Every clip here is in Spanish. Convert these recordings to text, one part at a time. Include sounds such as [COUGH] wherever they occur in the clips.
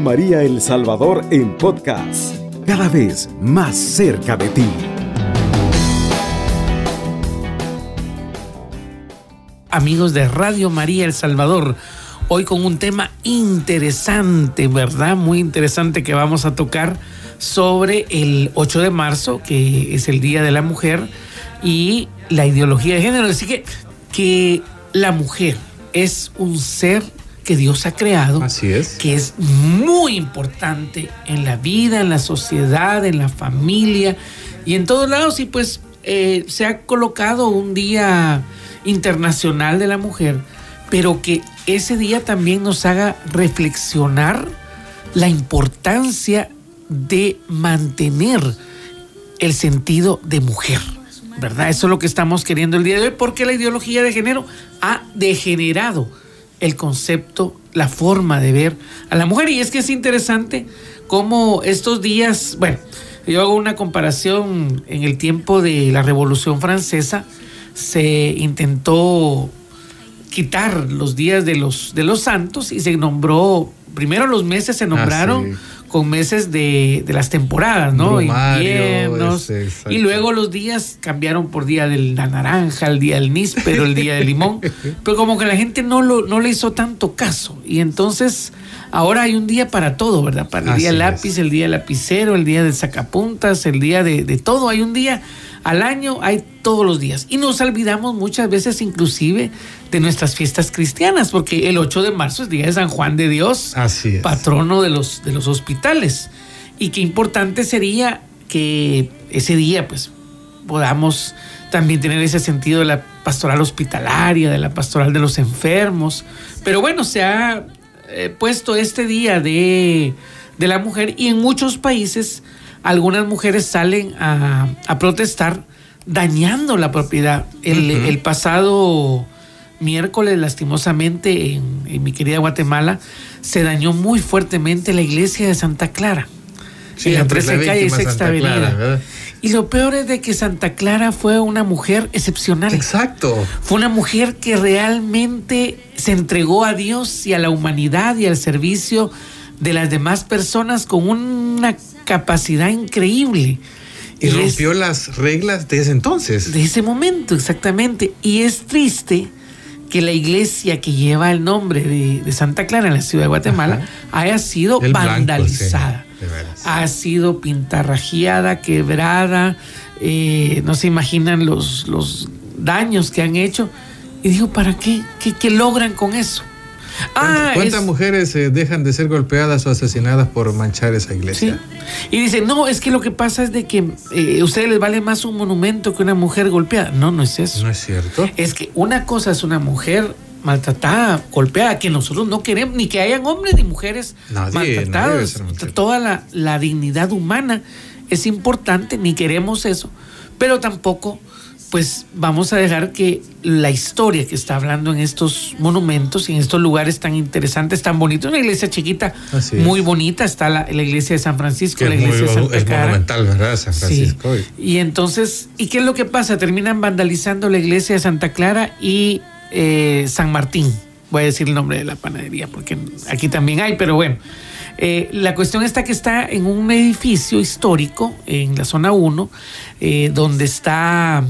María El Salvador en podcast, cada vez más cerca de ti. Amigos de Radio María El Salvador, hoy con un tema interesante, ¿verdad? Muy interesante que vamos a tocar sobre el 8 de marzo, que es el Día de la Mujer, y la ideología de género. Así que, que la mujer es un ser que Dios ha creado, Así es. que es muy importante en la vida, en la sociedad, en la familia y en todos lados. Y pues eh, se ha colocado un día internacional de la mujer, pero que ese día también nos haga reflexionar la importancia de mantener el sentido de mujer. ¿Verdad? Eso es lo que estamos queriendo el día de hoy, porque la ideología de género ha degenerado el concepto, la forma de ver a la mujer. Y es que es interesante cómo estos días, bueno, yo hago una comparación en el tiempo de la Revolución Francesa, se intentó quitar los días de los, de los santos y se nombró, primero los meses se nombraron. Ah. Con meses de, de, las temporadas, ¿no? Brumario, Inviernos. este, y luego los días cambiaron por día de la naranja, el día del níspero, el día del limón. [LAUGHS] Pero como que la gente no, lo, no le hizo tanto caso. Y entonces ahora hay un día para todo, ¿verdad? Para el Así día es. lápiz, el día lapicero, el día del sacapuntas, el día de, de todo. Hay un día al año, hay todos los días. Y nos olvidamos muchas veces inclusive de nuestras fiestas cristianas, porque el 8 de marzo es día de San Juan de Dios, Así es. patrono de los, de los hospitales. Y qué importante sería que ese día, pues, podamos también tener ese sentido de la pastoral hospitalaria, de la pastoral de los enfermos. Pero bueno, se ha eh, puesto este día de, de, la mujer y en muchos países algunas mujeres salen a, a protestar dañando la propiedad. El, uh -huh. el pasado miércoles, lastimosamente, en, en, mi querida Guatemala, se dañó muy fuertemente la iglesia de Santa Clara. Sí, en la 13 calle y Sexta Avenida. Clara, y lo peor es de que Santa Clara fue una mujer excepcional. Exacto. Fue una mujer que realmente se entregó a Dios y a la humanidad y al servicio de las demás personas con una capacidad increíble. Y, y rompió es, las reglas de ese entonces. De ese momento, exactamente. Y es triste que la iglesia que lleva el nombre de, de Santa Clara en la ciudad de Guatemala Ajá. haya sido el vandalizada. Blanco, sí, ha sido pintarrajeada, quebrada, eh, no se imaginan los, los daños que han hecho. Y dijo, ¿para qué? ¿Qué, qué logran con eso? Ah, ¿Cuántas es... mujeres eh, dejan de ser golpeadas o asesinadas por manchar esa iglesia? Sí. Y dice, no, es que lo que pasa es de que eh, a ustedes les vale más un monumento que una mujer golpeada. No, no es eso. No es cierto. Es que una cosa es una mujer maltratada, golpeada, que nosotros no queremos, ni que hayan hombres ni mujeres nadie, maltratados. Nadie Toda la, la dignidad humana es importante, ni queremos eso, pero tampoco pues vamos a dejar que la historia que está hablando en estos monumentos y en estos lugares tan interesantes, tan bonitos, una iglesia chiquita, muy bonita, está la, la, iglesia de San Francisco, que la iglesia muy, de Santa es monumental, ¿verdad? San Francisco. Sí. Y entonces, ¿y qué es lo que pasa? Terminan vandalizando la iglesia de Santa Clara y eh, San Martín. Voy a decir el nombre de la panadería porque aquí también hay, pero bueno. Eh, la cuestión está que está en un edificio histórico en la zona 1, eh, donde está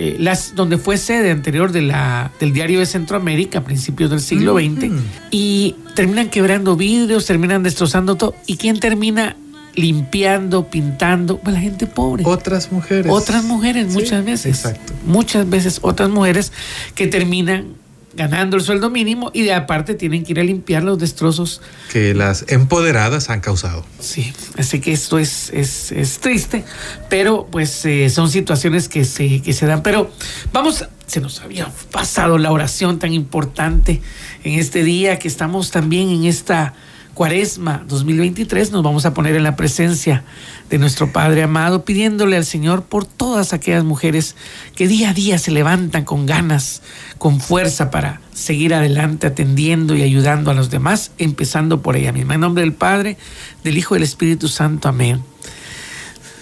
eh, las, donde fue sede anterior de la, del diario de Centroamérica a principios del siglo XX, mm y terminan quebrando vidrios, terminan destrozando todo. ¿Y quién termina limpiando, pintando? Pues la gente pobre. Otras mujeres. Otras mujeres, sí, muchas veces. Exacto. Muchas veces otras mujeres que terminan ganando el sueldo mínimo y de aparte tienen que ir a limpiar los destrozos que las empoderadas han causado. Sí, así que esto es, es, es triste, pero pues eh, son situaciones que se, que se dan. Pero vamos, se nos había pasado la oración tan importante en este día que estamos también en esta cuaresma 2023, nos vamos a poner en la presencia de nuestro Padre amado, pidiéndole al Señor por todas aquellas mujeres que día a día se levantan con ganas, con fuerza para seguir adelante atendiendo y ayudando a los demás, empezando por ella misma. En nombre del Padre, del Hijo y del Espíritu Santo. Amén.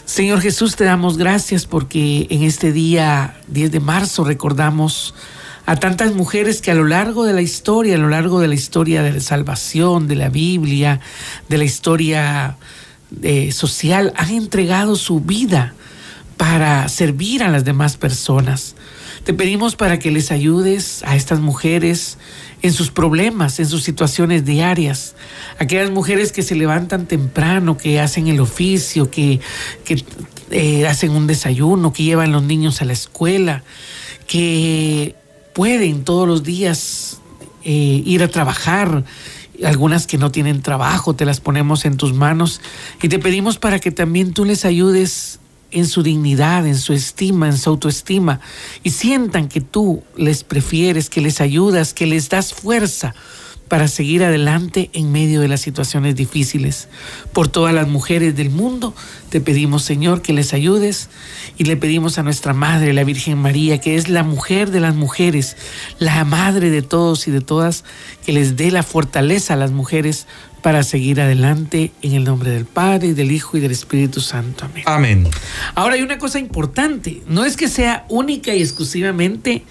Señor Jesús, te damos gracias porque en este día 10 de marzo recordamos a tantas mujeres que a lo largo de la historia, a lo largo de la historia de la salvación, de la Biblia, de la historia eh, social, han entregado su vida para servir a las demás personas. Te pedimos para que les ayudes a estas mujeres en sus problemas, en sus situaciones diarias. Aquellas mujeres que se levantan temprano, que hacen el oficio, que, eh, hacen un desayuno, que llevan los niños a la escuela, que pueden todos los días eh, ir a trabajar. Algunas que no tienen trabajo, te las ponemos en tus manos y te pedimos para que también tú les ayudes en su dignidad, en su estima, en su autoestima, y sientan que tú les prefieres, que les ayudas, que les das fuerza para seguir adelante en medio de las situaciones difíciles. Por todas las mujeres del mundo, te pedimos, Señor, que les ayudes y le pedimos a nuestra Madre, la Virgen María, que es la mujer de las mujeres, la madre de todos y de todas, que les dé la fortaleza a las mujeres para seguir adelante en el nombre del Padre, del Hijo y del Espíritu Santo. Amén. Amén. Ahora hay una cosa importante, no es que sea única y exclusivamente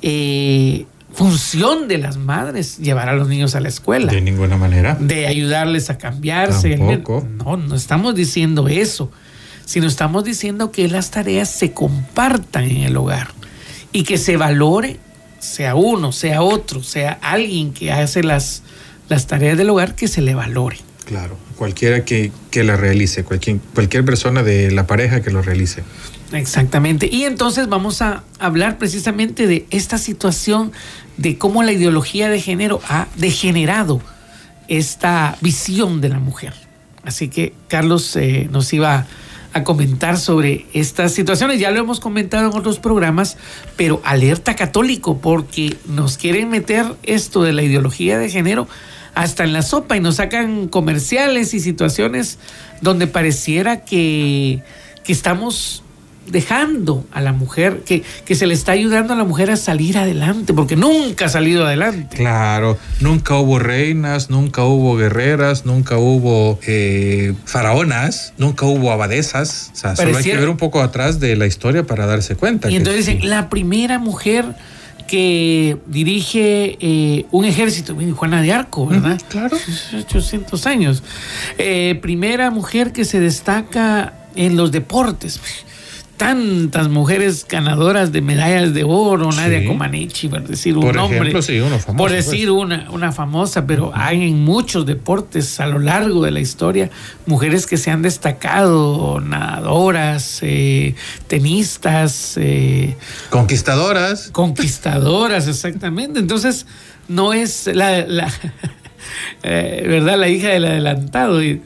eh, función de las madres llevar a los niños a la escuela. De ninguna manera. De ayudarles a cambiarse. Tampoco. No, no estamos diciendo eso, sino estamos diciendo que las tareas se compartan en el hogar y que se valore, sea uno, sea otro, sea alguien que hace las, las tareas del hogar, que se le valore. Claro, cualquiera que, que la realice, cualquier, cualquier persona de la pareja que lo realice. Exactamente. Y entonces vamos a hablar precisamente de esta situación de cómo la ideología de género ha degenerado esta visión de la mujer. Así que Carlos eh, nos iba a comentar sobre estas situaciones. Ya lo hemos comentado en otros programas, pero alerta católico porque nos quieren meter esto de la ideología de género hasta en la sopa y nos sacan comerciales y situaciones donde pareciera que, que estamos dejando a la mujer, que, que, se le está ayudando a la mujer a salir adelante, porque nunca ha salido adelante. Claro, nunca hubo reinas, nunca hubo guerreras, nunca hubo eh, faraonas, nunca hubo abadesas. O sea, solo hay que ver un poco atrás de la historia para darse cuenta. Y entonces dicen, la primera mujer que dirige eh, un ejército, Juana de Arco, ¿verdad? claro. 800 años. Eh, primera mujer que se destaca en los deportes tantas mujeres ganadoras de medallas de oro, Nadia Comaneci, por decir un nombre. por decir pues. una, una famosa, pero hay en muchos deportes a lo largo de la historia mujeres que se han destacado, nadadoras, eh, tenistas. Eh, conquistadoras. Conquistadoras, exactamente. Entonces, no es la, eh, ¿verdad? La hija del adelantado. Y,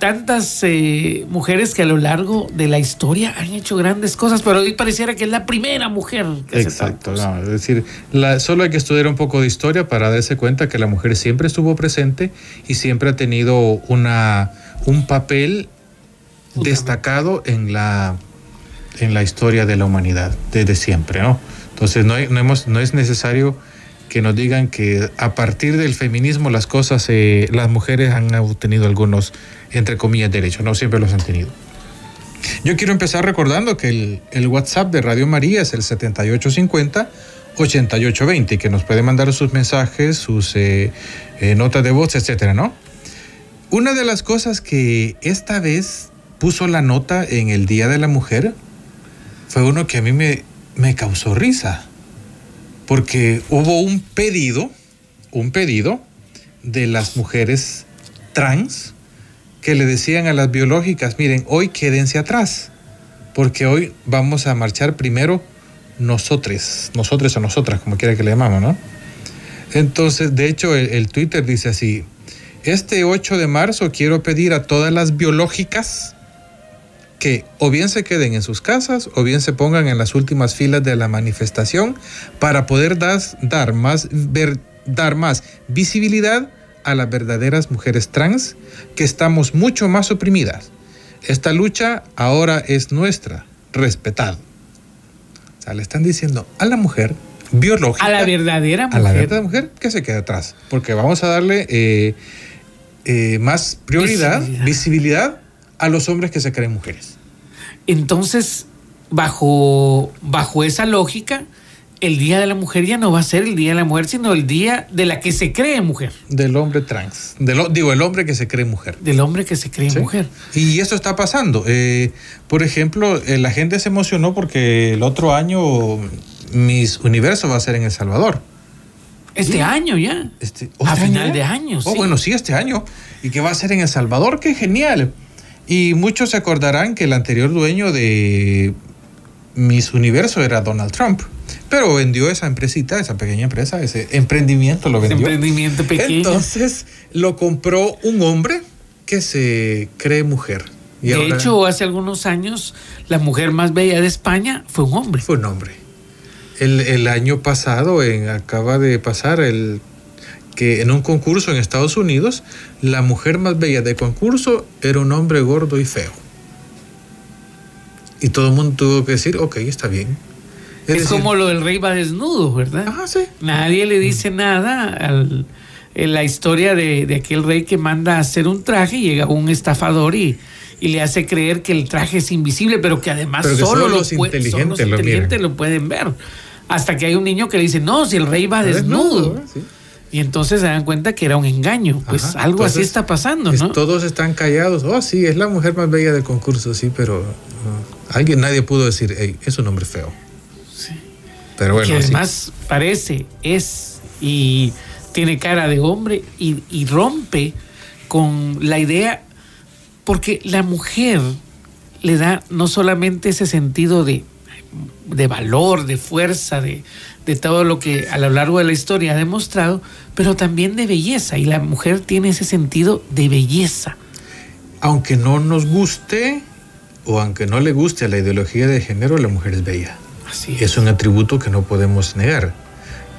tantas eh, mujeres que a lo largo de la historia han hecho grandes cosas, pero hoy pareciera que es la primera mujer. Que Exacto, es decir, solo hay que estudiar un poco de historia para darse cuenta que la mujer siempre estuvo presente y siempre ha tenido una, un papel destacado en la, en la historia de la humanidad, desde siempre, ¿no? Entonces no, no, hemos, no es necesario que nos digan que a partir del feminismo las cosas, eh, las mujeres han obtenido algunos, entre comillas, derechos, no siempre los han tenido. Yo quiero empezar recordando que el, WhatsApp de Radio María es el 7850-8820, que nos puede mandar sus mensajes, sus eh, eh, notas de voz, etcétera, ¿no? Una de las cosas que esta vez puso la nota en el Día de la Mujer fue uno que a mí me, me causó risa porque hubo un pedido, un pedido de las mujeres trans que le decían a las biológicas, miren, hoy quédense atrás, porque hoy vamos a marchar primero nosotros, nosotros o nosotras, como quiera que le llamamos, ¿no? Entonces, de hecho, el, el Twitter dice así, este 8 de marzo quiero pedir a todas las biológicas que o bien se queden en sus casas o bien se pongan en las últimas filas de la manifestación para poder dar, más, dar más visibilidad a las verdaderas mujeres trans que estamos mucho más oprimidas. Esta lucha ahora es nuestra, respetado. O sea, le están diciendo a la mujer biológica. A la verdadera mujer. A la verdadera mujer que se quede atrás. Porque vamos a darle eh, eh, más prioridad, visibilidad a los hombres que se creen mujeres. Entonces, bajo, bajo esa lógica, el Día de la Mujer ya no va a ser el Día de la Mujer, sino el Día de la que se cree mujer. Del hombre trans. Del, digo, el hombre que se cree mujer. Del hombre que se cree Sí. mujer. Y eso está pasando. Eh, por ejemplo, eh, la gente se emocionó porque el otro año Miss Universo va a ser en El Salvador. Este año ya. Este, A ¿este final de año, Oh, sí. bueno, sí, este año. Y que va a ser en El Salvador, qué genial. Y muchos se acordarán que el anterior dueño de Miss Universo era Donald Trump. Pero vendió esa empresita, esa pequeña empresa, ese emprendimiento lo Ese vendió. emprendimiento pequeño. Entonces lo compró un hombre que se cree mujer. Y de ahora hecho, hace algunos años, la mujer más bella de España fue un hombre. fue un hombre. El, el año pasado en- acaba de pasar el que en un concurso en Estados Unidos la mujer más bella del concurso era un hombre gordo y feo. Y todo el mundo tuvo que decir, ok, está bien. Es, decir, como lo del rey va desnudo, ¿verdad? Ajá, sí. Nadie le dice nada al- en la historia de, de aquel rey que manda a hacer un traje y llega un estafador y, y le hace creer que el traje es invisible, pero que además Pero que solo, solo lo los solo inteligentes los lo inteligentes lo pueden ver. Hasta que hay un niño que le dice, no, si el rey va desnudo. ¿eh? Sí. Y entonces se dan cuenta que era un engaño. Pues Ajá. algo así está pasando, es- ¿no? Todos están callados. Oh, sí, es la mujer más bella del concurso, sí, pero uh, alguien, nadie pudo decir, hey, es un hombre feo. Pero bueno, que sí. además parece, es y tiene cara de hombre y, y rompe con la idea, porque la mujer le da no solamente ese sentido de, de valor, de fuerza, de, de todo lo que a lo largo de la historia ha demostrado, pero también de belleza, y la mujer tiene ese sentido de belleza. aunque no nos guste o aunque no le guste a la ideología de género, la mujer es bella. Así es. Es un atributo que no podemos negar.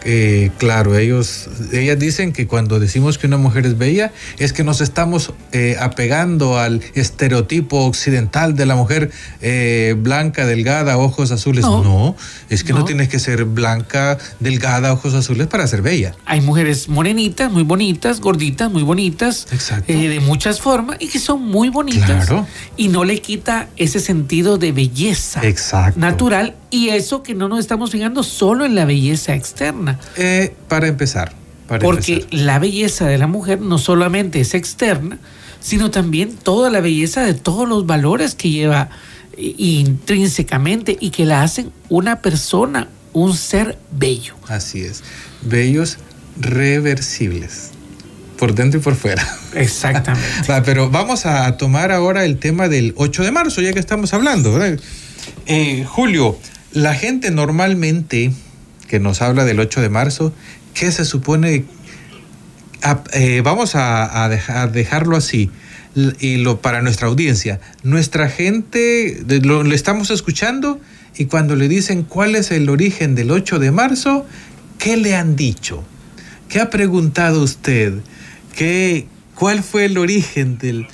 Eh, claro, ellos, ellas dicen que cuando decimos que una mujer es bella es que nos estamos eh, apegando al estereotipo occidental de la mujer eh, blanca, delgada, ojos azules. No. No, es que no. No. tienes que ser blanca, delgada, ojos azules para ser bella. Hay mujeres morenitas, muy bonitas, gorditas, muy bonitas, Exacto. eh, de muchas formas y que son muy bonitas. Claro. Y no le quita ese sentido de belleza Exacto. natural y eso que no nos estamos fijando solo en la belleza externa. Eh, para empezar. Para Porque empezar. la belleza de la mujer no solamente es externa, sino también toda la belleza de todos los valores que lleva eh, intrínsecamente y que la hacen una persona, un ser bello. Así es. Bellos reversibles. Por dentro y por fuera. Exactamente. [LAUGHS] Pero vamos a tomar ahora el tema del 8 de marzo, ya que estamos hablando, ¿verdad? Eh, Julio, la gente normalmente que nos habla del 8 de marzo, ¿qué se supone? a- eh, vamos a, a dejar- dejarlo así. Y lo para nuestra audiencia, nuestra gente lo, lo estamos escuchando y cuando le dicen cuál es el origen del 8 de marzo, ¿qué le han dicho? ¿Qué ha preguntado usted? ¿Qué, ¿Cuál fue el origen del,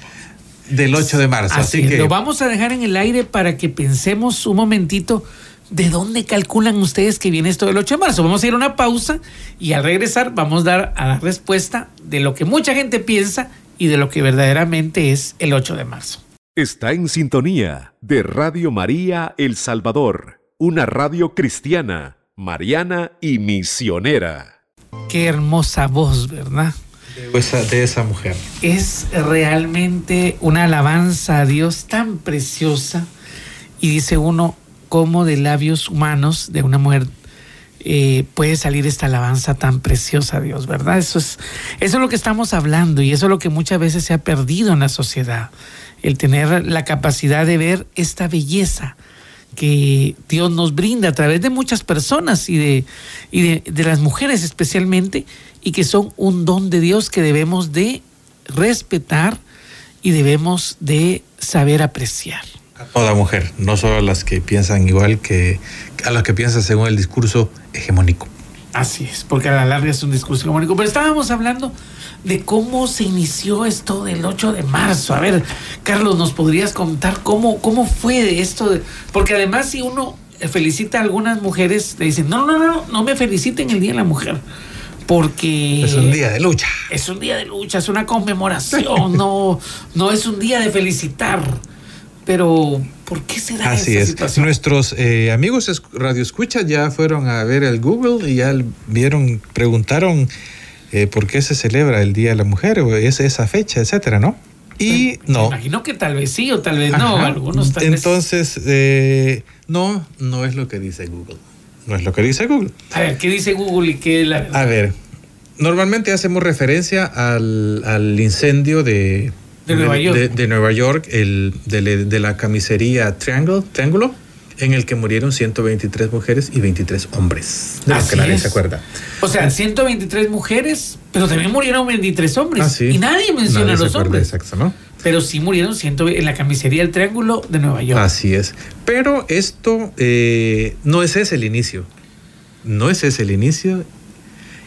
del 8 de marzo? Así es, lo vamos a dejar en el aire para que pensemos un momentito de dónde calculan ustedes que viene esto del 8 de marzo. Vamos a ir a una pausa y al regresar vamos a dar a la respuesta de lo que mucha gente piensa y de lo que verdaderamente es el 8 de marzo. Está en sintonía de Radio María El Salvador, una radio cristiana, mariana y misionera. Qué hermosa voz, ¿verdad? de esa, de esa mujer. Es realmente una alabanza a Dios tan preciosa y dice uno cómo de labios humanos de una mujer eh, puede salir esta alabanza tan preciosa a Dios, ¿verdad? Eso es, eso es lo que estamos hablando y eso es lo que muchas veces se ha perdido en la sociedad, el tener la capacidad de ver esta belleza que Dios nos brinda a través de muchas personas y de, y de, de las mujeres especialmente, y que son un don de Dios que debemos de respetar y debemos de saber apreciar. A toda mujer, no solo a las que piensan igual que a las que piensan según el discurso hegemónico. Así es, porque a la larga es un discurso hegemónico. Pero estábamos hablando de cómo se inició esto del 8 de marzo. A ver, Carlos, ¿nos podrías contar cómo, cómo fue esto? De, porque además si uno felicita a algunas mujeres, le dicen, no, no, no, no me feliciten el Día de la Mujer. Porque Es un día de lucha. es un día de lucha, es una conmemoración, [LAUGHS] no, no es un día de felicitar. Pero ¿por qué se da Así esa es. situación? Nuestros eh, amigos es- Radio Escucha ya fueron a ver el Google y ya vieron, preguntaron eh, por qué se celebra el Día de la Mujer o es esa fecha, etcétera, ¿no? Y Me no. imagino que tal vez sí o tal vez no. Algunos tal vez- Entonces, eh, no, no es lo que dice Google. No es lo que dice Google. A ver, ¿qué dice Google y qué es la? A ver, normalmente hacemos referencia al, al incendio de, De Nueva York. de, de Nueva York, el, de, la camisería Triangle, Triángulo, en el que murieron 123 mujeres y 23 hombres. De lo Así que nadie es. se acuerda. O sea, 123 mujeres, pero también murieron 23 hombres. Ah, sí. Y nadie menciona Nadie a se los acuerda, hombres. Exacto, ¿no? Pero sí murieron 100 en la camisería del Triángulo de Nueva York. Así es. Pero esto eh, no es ese el inicio. No es ese el inicio.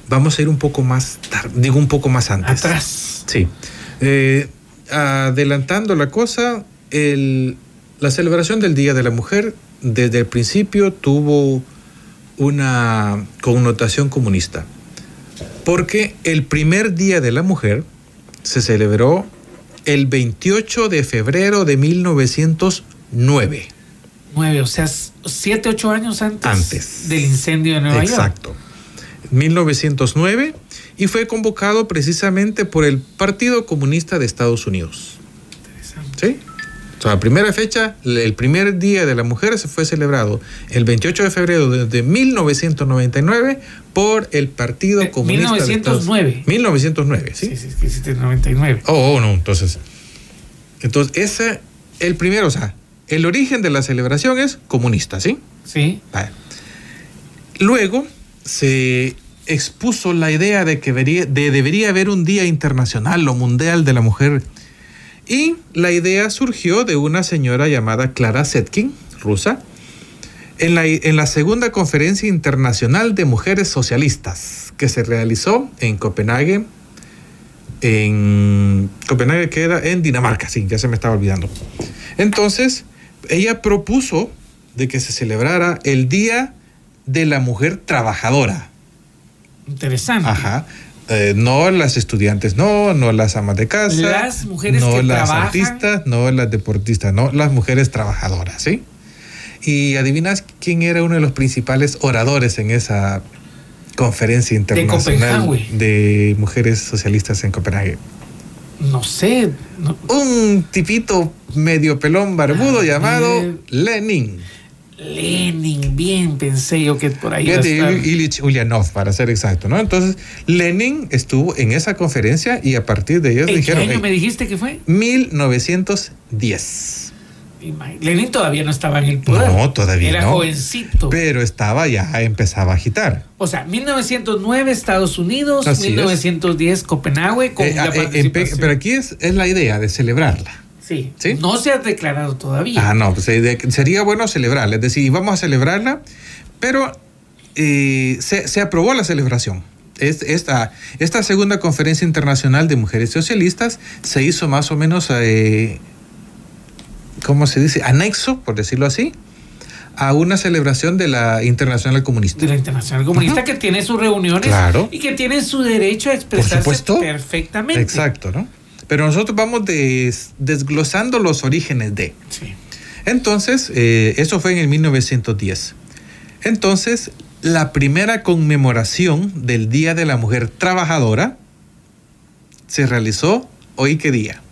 Vamos a ir un poco más tarde, digo un poco más antes. Atrás. Sí. Eh, adelantando la cosa, el- la celebración del Día de la Mujer desde el principio tuvo una connotación comunista. Porque el primer Día de la Mujer se celebró el 28 de febrero de 1909. 9, o sea, 7, 8 años antes, Antes. del incendio de Nueva York. Exacto. 1909 y fue convocado precisamente por el Partido Comunista de Estados Unidos. Interesante. ¿Sí? O sea, la primera fecha, el primer día de la mujer se fue celebrado el 28 de febrero de, de 1999 por el Partido Eh, Comunista de Estados 1909. 1909, ¿sí? Sí, sí, es que hiciste el 99. Oh, oh, no, entonces. Entonces, ese, el primero, o sea, el origen de la celebración es comunista, ¿sí? Sí. Vale. Luego se expuso la idea de que debería, de- debería haber un Día Internacional o Mundial de la Mujer. Y la idea surgió de una señora llamada Clara Zetkin, rusa, en la, en la segunda conferencia internacional de mujeres socialistas que se realizó en Copenhague. En Copenhague queda en Dinamarca, sí, ya se me estaba olvidando. Entonces, ella propuso de que se celebrara el Día de la Mujer Trabajadora. Interesante. Ajá. Eh, no las estudiantes, no, no las amas de casa. Las mujeres no que las trabajan. artistas, no las deportistas, no, las mujeres trabajadoras, ¿sí? Y adivinas quién era uno de los principales oradores en esa conferencia internacional de mujeres socialistas en Copenhague. No sé. no- Un tipito medio pelón barbudo A llamado ver. Lenin. Lenin, bien pensé yo que por ahí estar. Ilich Ulyanov, para ser exacto, ¿no? Entonces, Lenin estuvo en esa conferencia y a partir de ellos ¿En qué dijeron, año "Hey, me dijiste que fue? 1910. Imag- Lenin todavía no estaba en el poder. No, todavía Era no. jovencito. Pero estaba ya, empezaba a agitar. O sea, 1909 Estados Unidos, Así es. 1910 Copenhague con Eh, la ah, eh, participación. pero aquí es, es la idea de celebrarla. Sí. ¿Sí? No se ha declarado todavía. Ah, no, pues eh, sería bueno celebrarla. Es decir, vamos a celebrarla, pero eh, se, se aprobó la celebración. Es- Esta, esta segunda conferencia internacional de mujeres socialistas se hizo más o menos, eh, ¿cómo se dice? Anexo, por decirlo así, a una celebración de la Internacional Comunista. de la Internacional Comunista que tiene sus reuniones Claro. y que tiene su derecho a Por expresarse supuesto. perfectamente. Exacto, ¿no? Pero nosotros vamos des- desglosando los orígenes de. Sí. Entonces, eh, eso fue en el 1910. Entonces, la primera conmemoración del Día de la Mujer Trabajadora se realizó hoy qué día?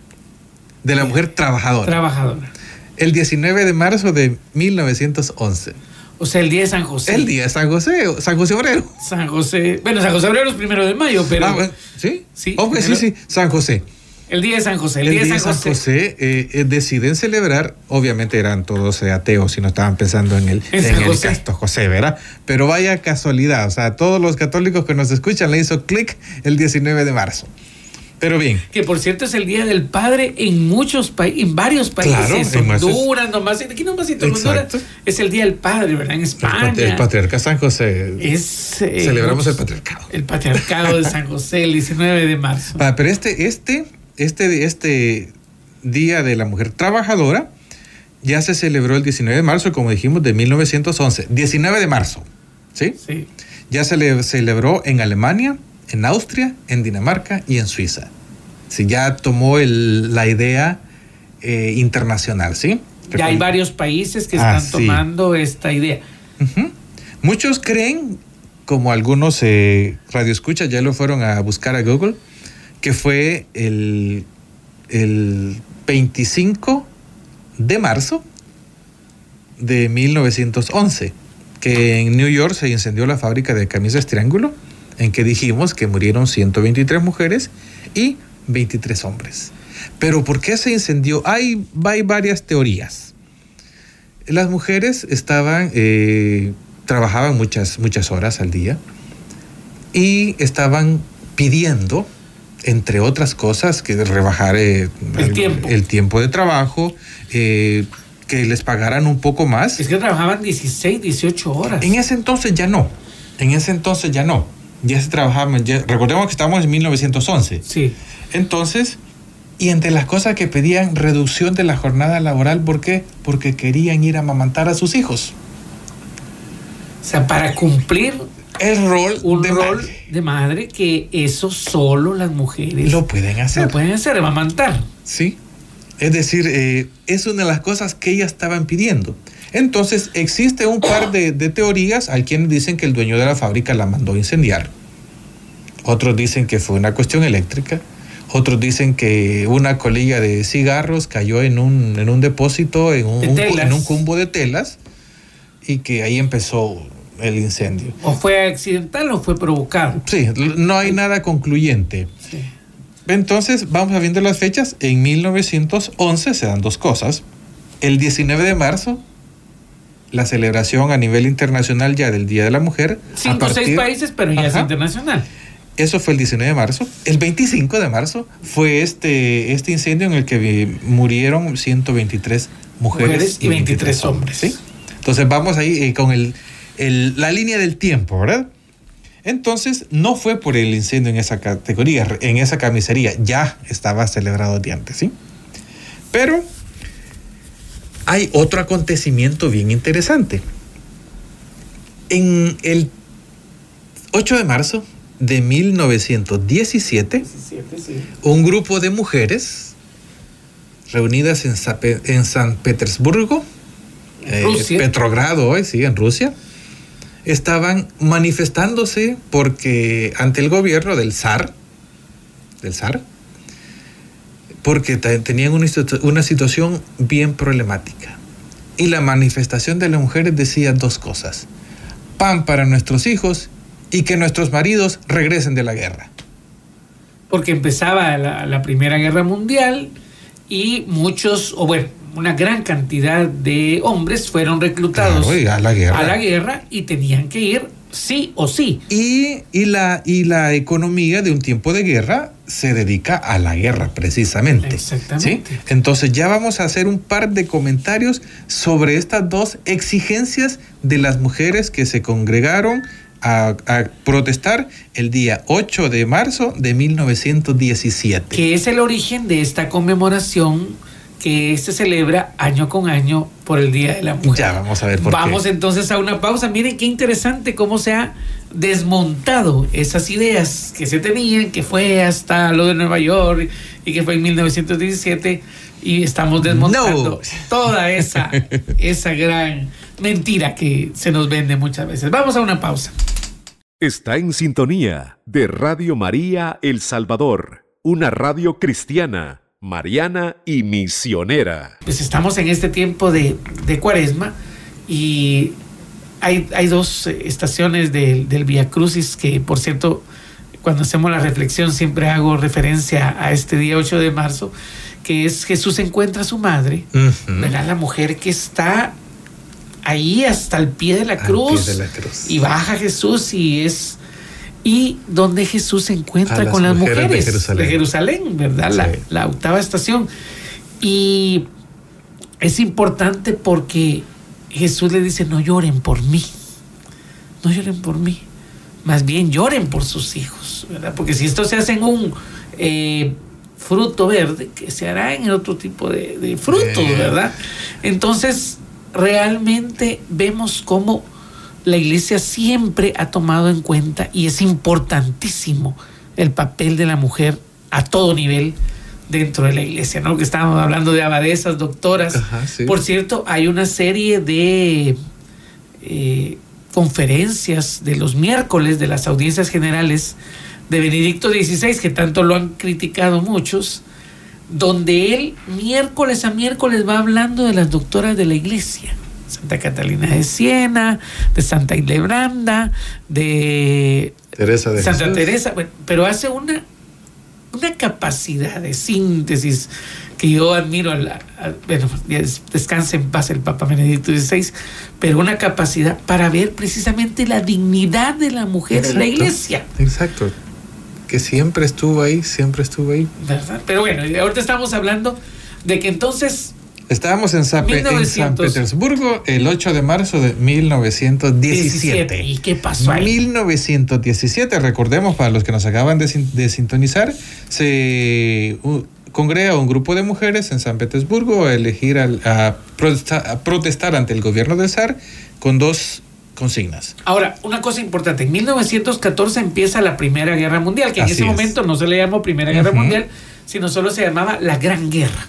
De la mujer trabajadora. Trabajadora. el 19 de marzo de 1911. O sea, el día de San José. El día de San José, San José Obrero. San José. Bueno, San José Obrero es primero de mayo, pero Ah, bueno, ¿Sí? Sí, Oh, pues sí, sí, San José. El día de San José. El, El día de San José. eh, eh, deciden celebrar, obviamente eran todos eh, ateos y no estaban pensando en el, En en San el José. Casto José, ¿verdad? Pero vaya casualidad, o sea, todos los católicos que nos escuchan le hizo clic el 19 de marzo. Pero bien, Que por cierto es el Día del Padre en muchos países, en varios países. Claro, en Honduras, nomás, aquí nomás en Honduras. Es el Día del Padre, ¿verdad? En el, España. pat- el patriarca San José. es, eh, celebramos el patriarcado. El patriarcado de San José, el 19 de marzo. Ah, pero este, este, este, este Día de la Mujer Trabajadora ya se celebró el 19 de marzo, como dijimos, de 1911. 19 de marzo, ¿sí? Sí. Ya se le celebró en Alemania, en Austria, en Dinamarca y en Suiza. Sí, ya tomó el- la idea eh, internacional, ¿sí? Ya hay varios países que están Ah, sí. tomando esta idea. Muchos creen, como algunos eh, radioescuchas ya lo fueron a buscar a Google, que fue el, el 25 de marzo de 1911, que en New York se incendió la fábrica de camisas Triángulo, en que dijimos que murieron 123 mujeres y 23 hombres. Pero ¿por qué se incendió? Hay, hay varias teorías. Las mujeres estaban, eh, trabajaban muchas, muchas horas al día y estaban pidiendo, entre otras cosas, que rebajar eh, El tiempo. el tiempo de trabajo, eh, que les pagaran un poco más. Es que trabajaban 16, 18 horas. En ese entonces ya no. En ese entonces ya no. Ya se trabajaba. ya- recordemos que estamos en 1911. Sí. Entonces, y entre las cosas que pedían, reducción de la jornada laboral. ¿Por qué? Porque querían ir a amamantar a sus hijos. O sea, para cumplir El rol un de rol madre. de madre que eso solo las mujeres lo pueden hacer. lo pueden hacer, amamantar. Sí. Es decir, eh, es una de las cosas que ellas estaban pidiendo. Entonces, existe un par de, de teorías. Hay quienes dicen que el dueño de la fábrica la mandó a incendiar. Otros dicen que fue una cuestión eléctrica. Otros dicen que una colilla de cigarros cayó en un, en un depósito, en un, un- en un cumbo de telas, y que ahí empezó el incendio. O fue accidental o fue provocado. Sí, no hay nada concluyente. Sí. Entonces, vamos a viendo las fechas. En 1911 se dan dos cosas. El 19 de marzo, la celebración a nivel internacional ya del Día de la Mujer. Cinco o seis países, pero ya es internacional. Eso fue el 19 de marzo. El 25 de marzo fue este, este incendio en el que murieron 123 mujeres, Mujeres y 23 hombres. ¿sí? Entonces vamos ahí eh, con el, el- la línea del tiempo, ¿verdad? Entonces no fue por el incendio en esa categoría, en esa camisería, ya estaba celebrado de antes, ¿sí? Pero hay otro acontecimiento bien interesante. En el 8 de marzo de 1917, 17, sí. un grupo de mujeres reunidas en, Sa- en San Petersburgo, eh. Petrogrado hoy, sí, en Rusia, estaban manifestándose porque ante el gobierno del zar, del zar, porque te- tenían una, una situación bien problemática. Y la manifestación de las mujeres decía dos cosas. Pan para nuestros hijos y que nuestros maridos regresen de la guerra. Porque empezaba la, la Primera Guerra Mundial y muchos, o bueno, una gran cantidad de hombres fueron reclutados Claro, y a la guerra. a la guerra y tenían que ir sí o sí. Y, y la, y la economía de un tiempo de guerra se dedica a la guerra, precisamente. Exactamente. ¿sí? Entonces ya vamos a hacer un par de comentarios sobre estas dos exigencias de las mujeres que se congregaron a, a protestar el día 8 de marzo de 1917. que es el origen de esta conmemoración que se celebra año con año por el Día de la Mujer. Ya vamos a ver por Vamos qué. entonces a una pausa. Miren qué interesante cómo se ha desmontado esas ideas que se tenían, que fue hasta lo de Nueva York y que fue en 1917 y estamos desmontando No. toda esa, [LAUGHS] esa gran mentira que se nos vende muchas veces. Vamos a una pausa. Está en sintonía de Radio María El Salvador, una radio cristiana, mariana y misionera. pues estamos en este tiempo de, de cuaresma y hay, hay dos eh, estaciones del, del Via Crucis que, por cierto, cuando hacemos la reflexión siempre hago referencia a este día 8 de marzo, que es Jesús encuentra a su madre. ¿verdad? La mujer que está ahí hasta el pie de la Al pie cruz de la cruz. y baja Jesús y es y donde Jesús se encuentra las con las mujeres mujeres, de Jerusalén. de Jerusalén, ¿verdad? La, Sí. la octava estación. Y es importante porque Jesús le dice, no lloren por mí, no lloren por mí, más bien lloren por sus hijos, ¿verdad? Porque si esto se hace en un eh, fruto verde, que se hará en otro tipo de, de frutos. ¿verdad? Entonces, realmente vemos cómo la iglesia siempre ha tomado en cuenta y es importantísimo el papel de la mujer a todo nivel dentro de la iglesia, ¿no? Que estábamos hablando de abadesas, doctoras. Ajá, sí. Por cierto, hay una serie de eh, conferencias de los miércoles de las audiencias generales de Benedicto XVI, que tanto lo han criticado muchos, donde él miércoles a miércoles va hablando de las doctoras de la iglesia. Santa Catalina de Siena, de Santa Hildebranda, de Teresa de Santa Jesús. Teresa, bueno, pero hace una, una capacidad de síntesis que yo admiro, a la, a- bueno, descanse en paz el Papa Benedicto XVI, pero una capacidad para ver precisamente la dignidad de la mujer en la iglesia, Exacto. Que siempre estuvo ahí, siempre estuvo ahí. ¿verdad? Pero bueno, ahorita estamos hablando de que entonces Estábamos en San, Pe- en San 1900. Petersburgo el 8 de marzo de 1917. ¿Y qué pasó ahí? 1917, recordemos para los que nos acaban de, sin- de sintonizar, se uh, congrega un grupo de mujeres en San Petersburgo a elegir al- a, protesta- a protestar ante el gobierno del zar con dos consignas. Ahora, una cosa importante, en 1914 empieza la Primera Guerra Mundial, que en Así ese es. momento no se le llamó Primera Guerra. Mundial, sino solo se llamaba la Gran Guerra.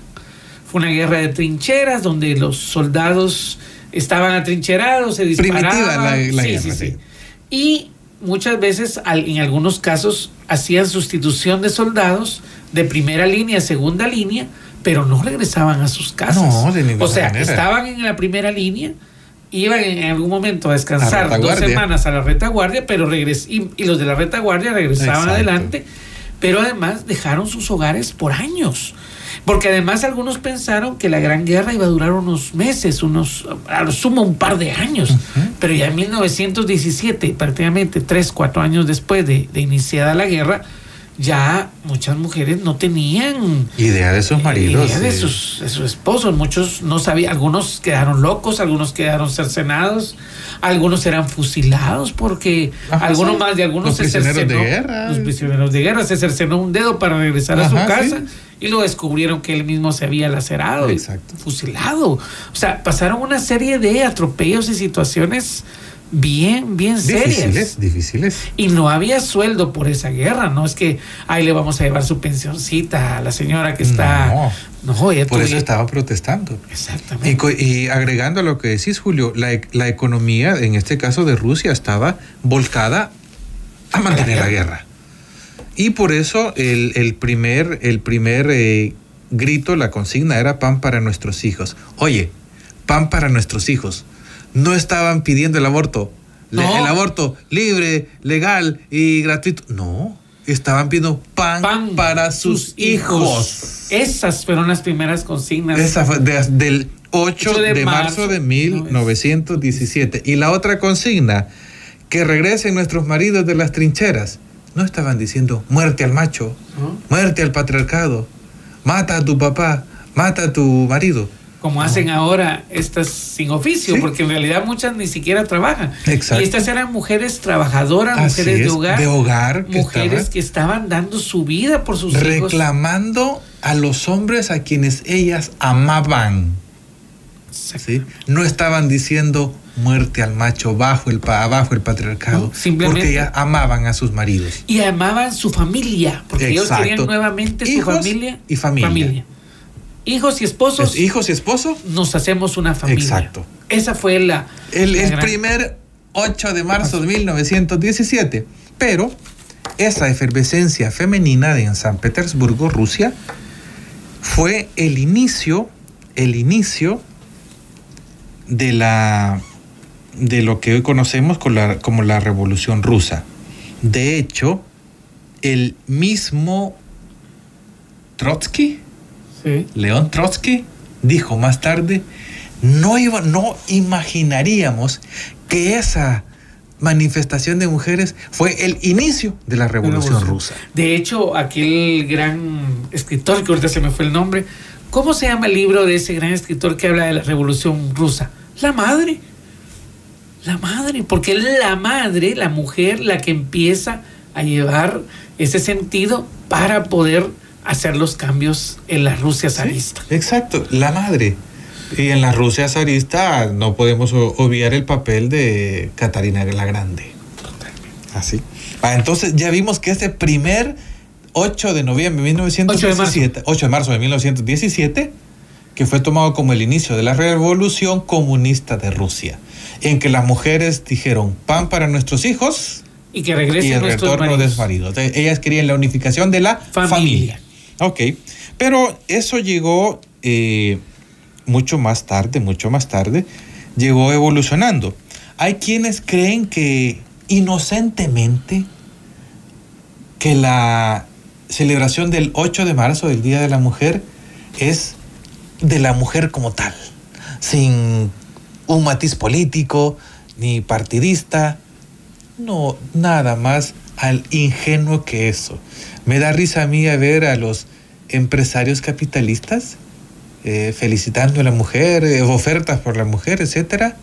Fue una guerra de trincheras donde los soldados estaban atrincherados, se disparaban. Primitiva la- la Sí, guerra, sí, sí. Y muchas veces, en algunos casos, hacían sustitución de soldados de primera línea, segunda línea, pero no regresaban a sus casas. No, de ninguna O sea, manera. estaban en la primera línea, iban en algún momento a descansar dos semanas a la retaguardia, pero regres y, y los de la retaguardia regresaban Exacto. adelante, pero además dejaron sus hogares por años. Porque además algunos pensaron que la Gran Guerra iba a durar unos meses, unos, a lo sumo un par de años. Pero ya en 1917, prácticamente tres, cuatro años después de, de iniciada la guerra, ya muchas mujeres no tenían Idea de sus maridos. idea de eh, sus, de sus esposos. Muchos no sabían, algunos quedaron locos, algunos quedaron cercenados, algunos eran fusilados porque Ajá, algunos sí. más de algunos Los se prisioneros de cercenó. guerra. Los prisioneros de guerra se cercenó un dedo para regresar a su Ajá, casa sí. y lo descubrieron que él mismo se había lacerado, Exacto. fusilado. O sea, pasaron una serie de atropellos y situaciones bien, bien serias. Difíciles, difíciles. Y no había sueldo por esa guerra, no es que ahí le vamos a llevar su pensioncita a la señora que está. No. No, ella Por eso estaba protestando. Exactamente. y agregando a lo que decís, Julio, la, e- la economía, en este caso de Rusia, estaba volcada a mantener la guerra. Y por eso el, el primer, el primer eh, grito, la consigna era pan para nuestros hijos. Oye, pan para nuestros hijos. No estaban pidiendo el aborto. No. El aborto libre, legal y gratuito. No, estaban pidiendo pan, Pan para sus hijos. Esas fueron las primeras consignas. Esa fue de- del 8 8 de, de marzo, marzo de 1917. Y la otra consigna, que regresen nuestros maridos de las trincheras. No estaban diciendo muerte al macho, ¿no? muerte al patriarcado, mata a tu papá, mata a tu marido. Como hacen ahora estas sin oficio, Sí. porque en realidad muchas ni siquiera trabajan. Exacto. Y estas eran mujeres trabajadoras, Así mujeres de hogar. de hogar que mujeres que estaban dando su vida por sus hijos. reclamando a los hombres a quienes ellas amaban. ¿sí? No estaban diciendo muerte al macho bajo el, pa- bajo el patriarcado, No, simplemente- porque ellas amaban a sus maridos. Y amaban su familia, porque ellos querían nuevamente su familia y familia. Hijos y esposos, hijos y esposo, nos hacemos una familia. Exacto. Esa fue la. el, la el gran- primer 8 de marzo de 1917. Pero esa efervescencia femenina de en San Petersburgo, Rusia, fue el inicio, el inicio de la de lo que hoy conocemos la- como la Revolución Rusa. De hecho, el mismo Trotsky, Sí. León Trotsky dijo más tarde, no, iba, no imaginaríamos que esa manifestación de mujeres fue el inicio de la Revolución Revolución. Rusa. De hecho, aquel gran escritor, que ahorita se me fue el nombre, ¿cómo se llama el libro de ese gran escritor que habla de la revolución rusa? La madre. La madre, porque es la madre, la mujer, la que empieza a llevar ese sentido para poder hacer los cambios en la Rusia zarista. Exacto, la madre. Y en la Rusia zarista no podemos obviar el papel de Catarina la Grande. Así. Ah, entonces ya vimos que ese primer 8 de noviembre de 1917, 8 de marzo de 1917, que fue tomado como el inicio de la revolución comunista de Rusia, en que las mujeres dijeron pan para nuestros hijos y que regresen y el nuestros retorno de maridos. sus maridos. Entonces, ellas querían la unificación de la Familia. familia. Ok, pero eso llegó eh, mucho más tarde, mucho más tarde, llegó evolucionando. Hay quienes creen que inocentemente que la celebración del 8 de marzo, del Día de la Mujer, es de la mujer como tal, sin un matiz político ni partidista, no, nada más al ingenuo que eso. Me da risa a mí a ver a los empresarios capitalistas eh, felicitando a la mujer, eh, ofertas por la mujer, etcétera,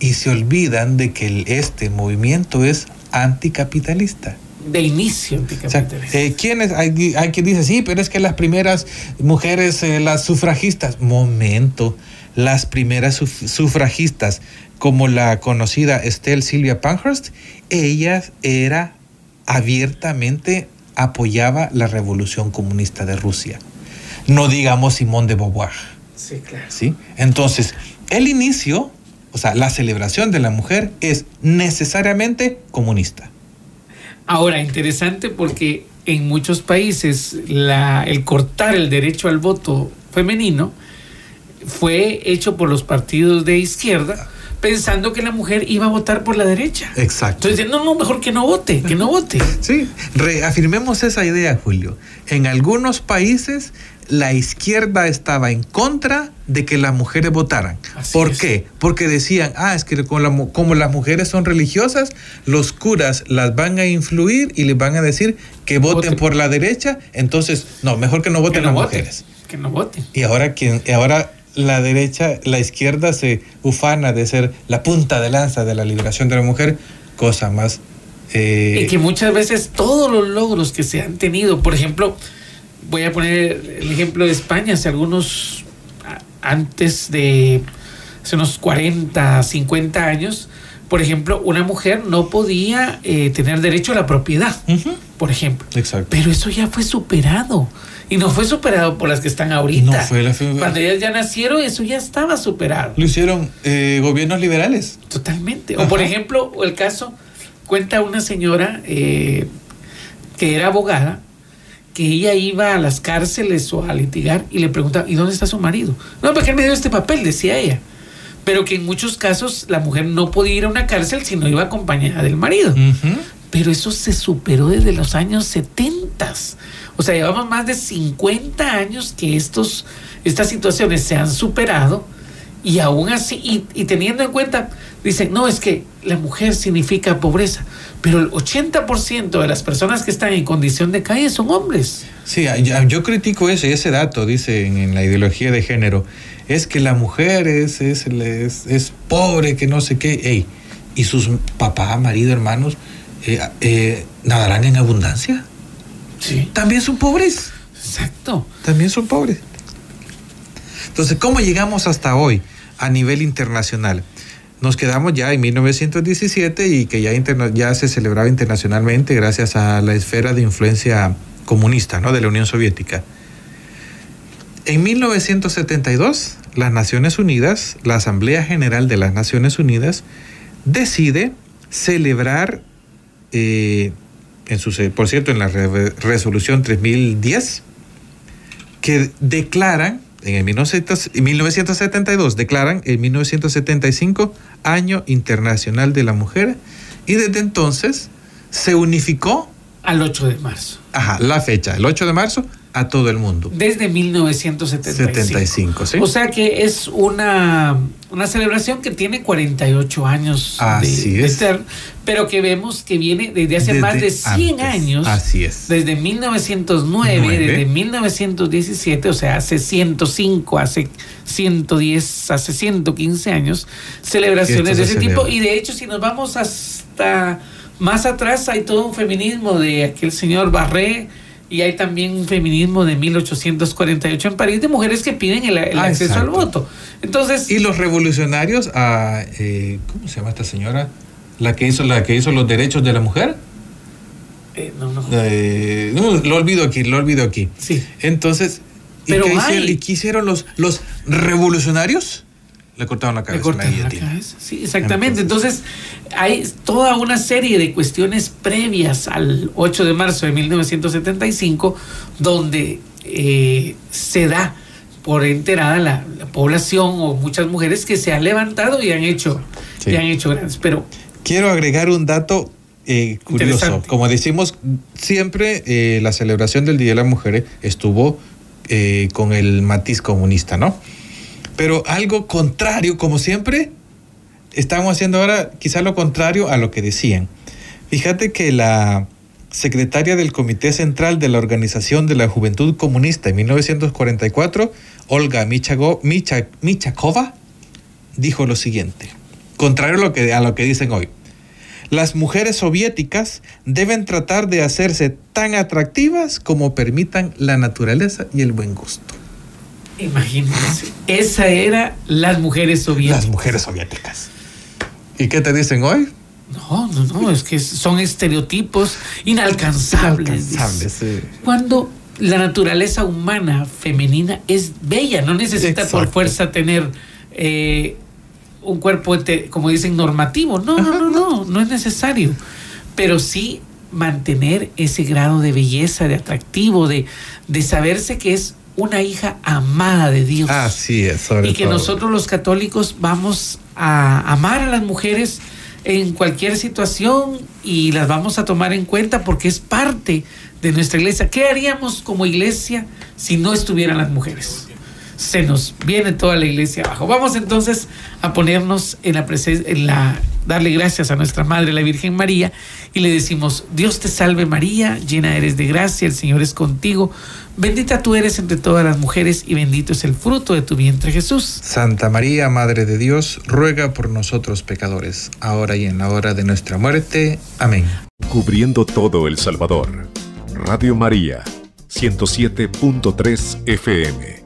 y se olvidan de que el- este movimiento es anticapitalista. De inicio O sea, anticapitalista. eh, ¿quiénes? Hay, hay quien dice, sí, pero es que las primeras mujeres, las sufragistas, momento, las primeras suf- sufragistas, como la conocida Estelle Silvia Pankhurst, ella era abiertamente, apoyaba la revolución comunista de Rusia. No digamos Simone de Beauvoir. sí, claro. ¿sí? Entonces, el inicio, o sea, la celebración de la mujer es necesariamente comunista. Ahora, interesante porque en muchos países la, el cortar el derecho al voto femenino fue hecho por los partidos de izquierda pensando que la mujer iba a votar por la derecha. Exacto. Entonces, no, no, mejor que no vote, que no vote. [LAUGHS] Sí, reafirmemos esa idea, Julio. En algunos países la izquierda estaba en contra de que las mujeres votaran. Así ¿Por es. qué? Porque decían, ah, es que como, la mu- como las mujeres son religiosas, los curas las van a influir y les van a decir que voten Voten. por la derecha, entonces, no, mejor que no Que voten no las mujeres. Que no vote. Y ahora, quien, y ahora la derecha, la izquierda se ufana de ser la punta de lanza de la liberación de la mujer, cosa más... eh, Y que muchas veces todos los logros que se han tenido, por ejemplo, voy a poner el ejemplo de España, hace algunos, antes de, hace unos 40, 50 años, por ejemplo, una mujer no podía eh, tener derecho a la propiedad, por ejemplo. Exacto. Pero eso ya fue superado. Y no fue superado por las que están ahorita. No fue la Cuando ellas ya nacieron, eso ya estaba superado. Lo hicieron eh, gobiernos liberales. Totalmente. O por Ajá. ejemplo, el caso, cuenta una señora eh, que era abogada, que ella iba a las cárceles o a litigar y le preguntaba, ¿y dónde está su marido? No, porque él me dio este papel, decía ella. Pero que en muchos casos la mujer no podía ir a una cárcel si no iba acompañada del marido. Ujú. Pero eso se superó desde los años 70. O sea, llevamos más de 50 años que estos, estas situaciones se han superado y aún así, y, teniendo en cuenta, dicen, no, es que la mujer significa pobreza, pero el 80% de las personas que están en condición de calle son hombres. Sí, yo, critico ese, ese dato, dice en, la ideología de género. Es que la mujer es, es, es, pobre, que no sé qué. Ey, ¿Y sus papá, marido, hermanos eh, eh, nadarán en abundancia? Sí. También son pobres. Exacto. También son pobres. Entonces, ¿cómo llegamos hasta hoy a nivel internacional? Nos quedamos ya en 1917 y que ya, interna- ya se celebraba internacionalmente gracias a la esfera de influencia comunista ¿no? de la Unión Soviética. En 1972, las Naciones Unidas, la Asamblea General de las Naciones Unidas, decide celebrar, eh, en su, por cierto, en la re- resolución 3010, que declaran, en el 1900 en 1972, declaran el 1975 Año Internacional de la Mujer, y desde entonces se unificó Al 8 de marzo. ajá, la fecha, el 8 de marzo, a todo el mundo. Desde 1975. 75, ¿sí? O sea que es una, una celebración que tiene 48 años Así de, de es. ser, pero que vemos que viene desde hace Desde más de 100 antes. años. Así es. Desde 1909, Nueve. desde 1917, o sea, hace 105, hace 110, hace 115 años, celebraciones de se ese tipo. celebra. Y de hecho, si nos vamos hasta más atrás, hay todo un feminismo de aquel señor Barré. Y hay también un feminismo de 1848 en París de mujeres que piden el, el Ah, acceso al voto. Entonces, Y los revolucionarios, a, eh, ¿cómo se llama esta señora? La que hizo, la que hizo los derechos de la mujer. Eh, no, no. Eh, no, lo olvido aquí, lo olvido aquí. Sí. Entonces, Pero ¿y, qué hicieron, los, los revolucionarios? Le cortaron la cabeza. Le cortaron la cabeza. Sí, exactamente. Entonces, hay toda una serie de cuestiones previas al 8 de marzo de 1975 donde eh, se da por enterada la, población o muchas mujeres que se han levantado y han hecho, y han hecho grandes. Pero quiero agregar un dato eh, curioso. Como decimos, siempre eh, la celebración del Día de la Mujer estuvo eh, con el matiz comunista, ¿no? Pero algo contrario, como siempre, estamos haciendo ahora quizá lo contrario a lo que decían. Fíjate que la secretaria del Comité Central de la Organización de la Juventud Comunista en 1944, Olga Michago, Michakova, dijo lo siguiente, contrario a lo que, a lo que dicen hoy. Las mujeres soviéticas deben tratar de hacerse tan atractivas como permitan la naturaleza y el buen gusto. Imagínense, esa era las mujeres soviéticas. Las mujeres soviéticas. ¿Y qué te dicen hoy? No, no, no, es que son estereotipos inalcanzables. inalcanzables Cuando la naturaleza humana femenina es bella, no necesita por fuerza tener eh, un cuerpo, como dicen, normativo. No, no, no, no, no es necesario. Pero sí mantener ese grado de belleza, de atractivo, de, de saberse que es una hija amada de Dios. Así es, Y que nosotros los católicos vamos a amar a las mujeres en cualquier situación y las vamos a tomar en cuenta porque es parte de nuestra iglesia. ¿Qué haríamos como iglesia si no estuvieran las mujeres? se nos viene toda la iglesia abajo. Vamos entonces a ponernos en la presencia, en la, darle gracias a nuestra Madre, la Virgen María, y le decimos, Dios te salve María, llena eres de gracia, el Señor es contigo, bendita tú eres entre todas las mujeres y bendito es el fruto de tu vientre Jesús. Santa María, Madre de Dios, ruega por nosotros pecadores, ahora y en la hora de nuestra muerte. Amén. Cubriendo todo El Salvador. Radio María, 107.3 FM.